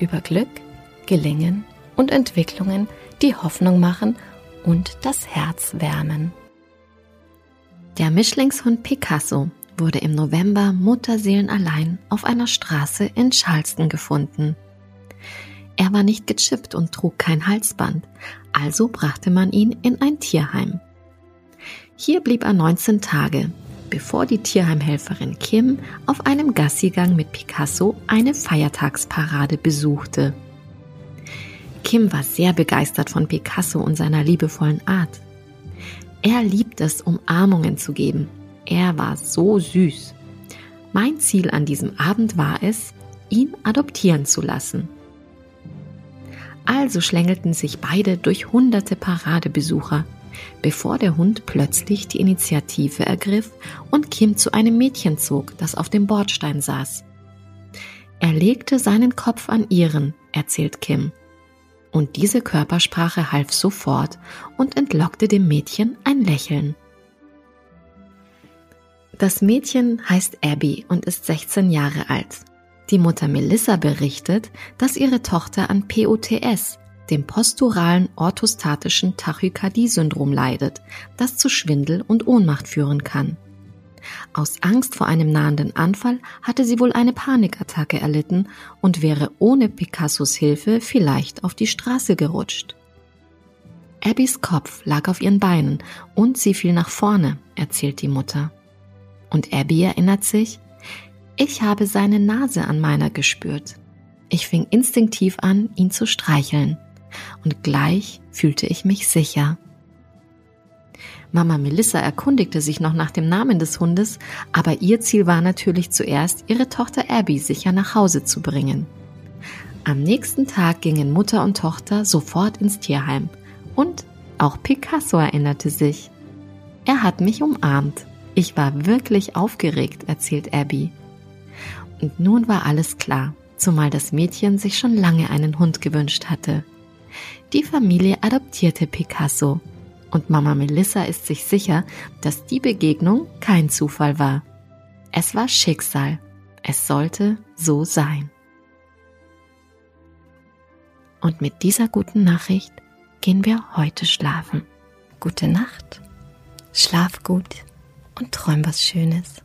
über Glück, Gelingen und Entwicklungen, die Hoffnung machen und das Herz wärmen. Der Mischlingshund Picasso wurde im November mutterseelenallein auf einer Straße in Charleston gefunden. Er war nicht gechippt und trug kein Halsband, also brachte man ihn in ein Tierheim. Hier blieb er 19 Tage, bevor die Tierheimhelferin Kim auf einem Gassigang mit Picasso eine Feiertagsparade besuchte. Kim war sehr begeistert von Picasso und seiner liebevollen Art. Er liebt es, Umarmungen zu geben. Er war so süß. Mein Ziel an diesem Abend war es, ihn adoptieren zu lassen. Also schlängelten sich beide durch hunderte Paradebesucher, bevor der Hund plötzlich die Initiative ergriff und Kim zu einem Mädchen zog, das auf dem Bordstein saß. Er legte seinen Kopf an ihren, erzählt Kim. Und diese Körpersprache half sofort und entlockte dem Mädchen ein Lächeln. Das Mädchen heißt Abby und ist 16 Jahre alt. Die Mutter Melissa berichtet, dass ihre Tochter an POTS, dem posturalen orthostatischen Tachykardie-Syndrom leidet, das zu Schwindel und Ohnmacht führen kann. Aus Angst vor einem nahenden Anfall hatte sie wohl eine Panikattacke erlitten und wäre ohne Picassos Hilfe vielleicht auf die Straße gerutscht. Abbys Kopf lag auf ihren Beinen und sie fiel nach vorne, erzählt die Mutter. Und Abby erinnert sich, ich habe seine Nase an meiner gespürt. Ich fing instinktiv an, ihn zu streicheln und gleich fühlte ich mich sicher. Mama Melissa erkundigte sich noch nach dem Namen des Hundes, aber ihr Ziel war natürlich zuerst, ihre Tochter Abby sicher nach Hause zu bringen. Am nächsten Tag gingen Mutter und Tochter sofort ins Tierheim und auch Picasso erinnerte sich. Er hat mich umarmt. Ich war wirklich aufgeregt, erzählt Abby. Und nun war alles klar, zumal das Mädchen sich schon lange einen Hund gewünscht hatte. Die Familie adoptierte Picasso und Mama Melissa ist sich sicher, dass die Begegnung kein Zufall war. Es war Schicksal. Es sollte so sein. Und mit dieser guten Nachricht gehen wir heute schlafen. Gute Nacht, schlaf gut und träum was Schönes.